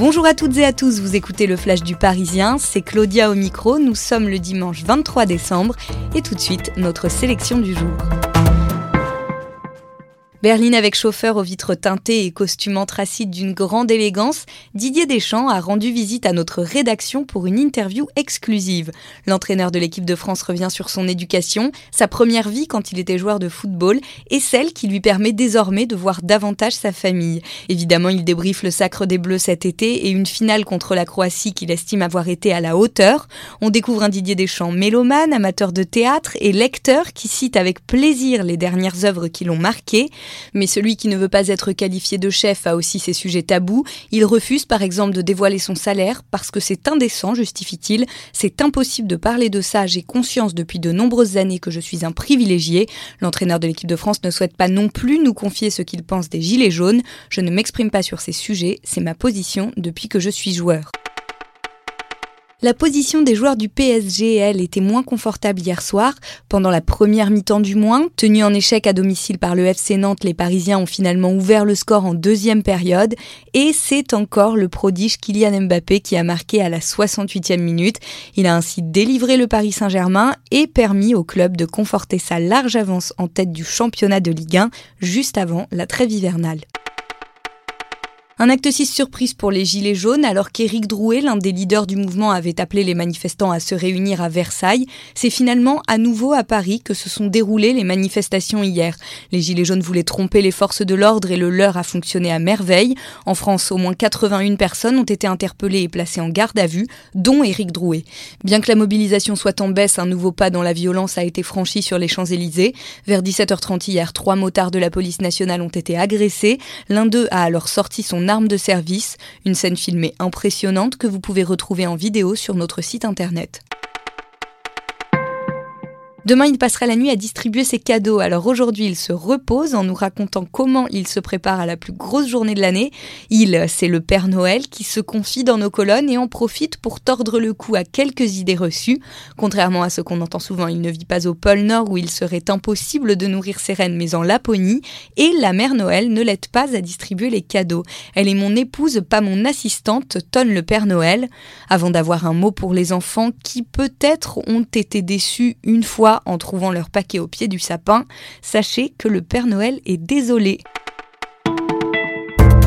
Bonjour à toutes et à tous, vous écoutez le Flash du Parisien, c'est Claudia au micro, nous sommes le dimanche 23 décembre et tout de suite notre sélection du jour. Berline avec chauffeur aux vitres teintées et costume anthracite d'une grande élégance, Didier Deschamps a rendu visite à notre rédaction pour une interview exclusive. L'entraîneur de l'équipe de France revient sur son éducation, sa première vie quand il était joueur de football et celle qui lui permet désormais de voir davantage sa famille. Évidemment, il débriefe le sacre des Bleus cet été et une finale contre la Croatie qu'il estime avoir été à la hauteur. On découvre un Didier Deschamps mélomane, amateur de théâtre et lecteur qui cite avec plaisir les dernières œuvres qui l'ont marqué. Mais celui qui ne veut pas être qualifié de chef a aussi ses sujets tabous. Il refuse par exemple de dévoiler son salaire parce que c'est indécent, justifie-t-il. C'est impossible de parler de ça. J'ai conscience depuis de nombreuses années que je suis un privilégié. L'entraîneur de l'équipe de France ne souhaite pas non plus nous confier ce qu'il pense des Gilets jaunes. Je ne m'exprime pas sur ces sujets. C'est ma position depuis que je suis joueur. La position des joueurs du PSG, elle, était moins confortable hier soir. Pendant la première mi-temps du moins, tenus en échec à domicile par le FC Nantes, les Parisiens ont finalement ouvert le score en deuxième période. Et c'est encore le prodige Kylian Mbappé qui a marqué à la 68e minute. Il a ainsi délivré le Paris Saint-Germain et permis au club de conforter sa large avance en tête du championnat de Ligue 1 juste avant la trêve hivernale. Un acte 6 surprise pour les Gilets jaunes alors qu'Éric Drouet, l'un des leaders du mouvement, avait appelé les manifestants à se réunir à Versailles. C'est finalement à nouveau à Paris que se sont déroulées les manifestations hier. Les Gilets jaunes voulaient tromper les forces de l'ordre et le leur a fonctionné à merveille. En France, au moins 81 personnes ont été interpellées et placées en garde à vue, dont Éric Drouet. Bien que la mobilisation soit en baisse, un nouveau pas dans la violence a été franchi sur les Champs-Élysées. Vers 17h30 hier, trois motards de la police nationale ont été agressés. L'un d'eux a alors sorti son arme de service, une scène filmée impressionnante que vous pouvez retrouver en vidéo sur notre site internet. Demain, il passera la nuit à distribuer ses cadeaux. Alors aujourd'hui, il se repose en nous racontant comment il se prépare à la plus grosse journée de l'année. Il, c'est le Père Noël qui se confie dans nos colonnes et en profite pour tordre le cou à quelques idées reçues. Contrairement à ce qu'on entend souvent, il ne vit pas au pôle Nord où il serait impossible de nourrir ses reines, mais en Laponie. Et la Mère Noël ne l'aide pas à distribuer les cadeaux. Elle est mon épouse, pas mon assistante, tonne le Père Noël. Avant d'avoir un mot pour les enfants qui peut-être ont été déçus une fois en trouvant leur paquet au pied du sapin, sachez que le Père Noël est désolé.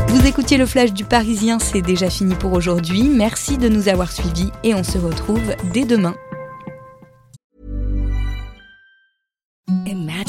Vous écoutiez le flash du Parisien, c'est déjà fini pour aujourd'hui. Merci de nous avoir suivis et on se retrouve dès demain.